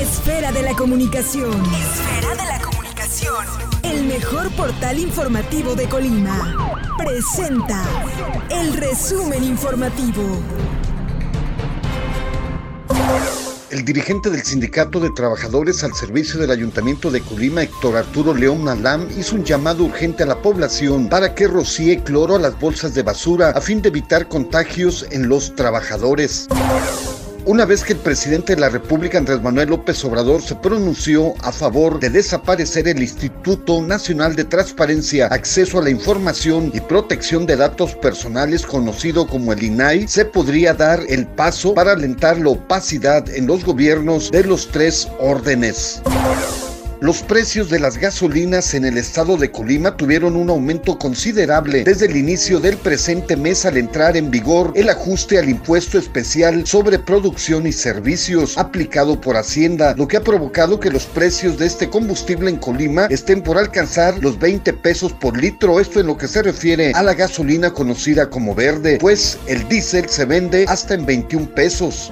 Esfera de la comunicación. Esfera de la comunicación. El mejor portal informativo de Colima. Presenta el resumen informativo. El dirigente del Sindicato de Trabajadores al Servicio del Ayuntamiento de Colima, Héctor Arturo León Malam, hizo un llamado urgente a la población para que rocíe cloro a las bolsas de basura a fin de evitar contagios en los trabajadores. Una vez que el presidente de la República, Andrés Manuel López Obrador, se pronunció a favor de desaparecer el Instituto Nacional de Transparencia, Acceso a la Información y Protección de Datos Personales, conocido como el INAI, se podría dar el paso para alentar la opacidad en los gobiernos de los tres órdenes. Los precios de las gasolinas en el estado de Colima tuvieron un aumento considerable desde el inicio del presente mes al entrar en vigor el ajuste al impuesto especial sobre producción y servicios aplicado por Hacienda, lo que ha provocado que los precios de este combustible en Colima estén por alcanzar los 20 pesos por litro, esto en lo que se refiere a la gasolina conocida como verde, pues el diésel se vende hasta en 21 pesos.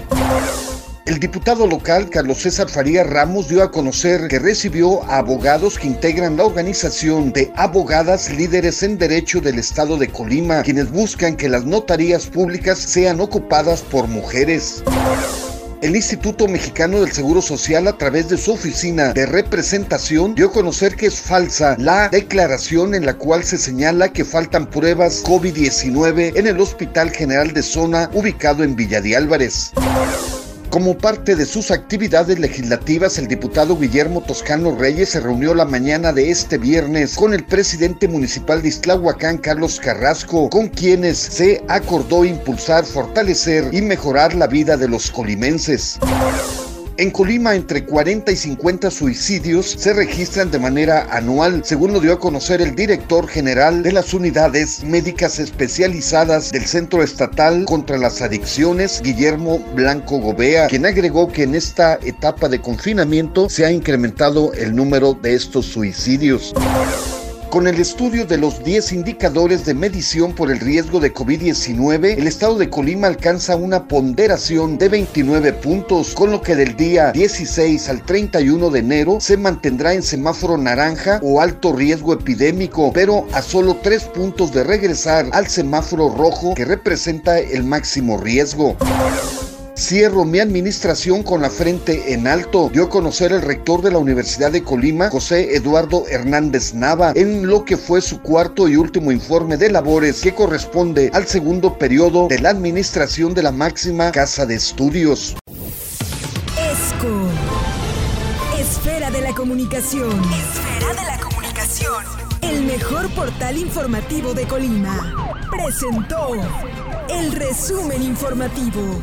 El diputado local Carlos César Faría Ramos dio a conocer que recibió a abogados que integran la organización de abogadas líderes en derecho del estado de Colima, quienes buscan que las notarías públicas sean ocupadas por mujeres. El Instituto Mexicano del Seguro Social a través de su oficina de representación dio a conocer que es falsa la declaración en la cual se señala que faltan pruebas COVID-19 en el Hospital General de Zona ubicado en Villa de Álvarez. Como parte de sus actividades legislativas, el diputado Guillermo Toscano Reyes se reunió la mañana de este viernes con el presidente municipal de Islahuacán, Carlos Carrasco, con quienes se acordó impulsar, fortalecer y mejorar la vida de los colimenses. En Colima, entre 40 y 50 suicidios se registran de manera anual, según lo dio a conocer el director general de las unidades médicas especializadas del Centro Estatal contra las Adicciones, Guillermo Blanco Gobea, quien agregó que en esta etapa de confinamiento se ha incrementado el número de estos suicidios. Con el estudio de los 10 indicadores de medición por el riesgo de COVID-19, el estado de Colima alcanza una ponderación de 29 puntos, con lo que del día 16 al 31 de enero se mantendrá en semáforo naranja o alto riesgo epidémico, pero a solo 3 puntos de regresar al semáforo rojo que representa el máximo riesgo. Cierro mi administración con la frente en alto, dio a conocer el rector de la Universidad de Colima, José Eduardo Hernández Nava, en lo que fue su cuarto y último informe de labores que corresponde al segundo periodo de la administración de la máxima casa de estudios. ESCO. Esfera de la comunicación. Esfera de la comunicación. El mejor portal informativo de Colima. Presentó el resumen informativo.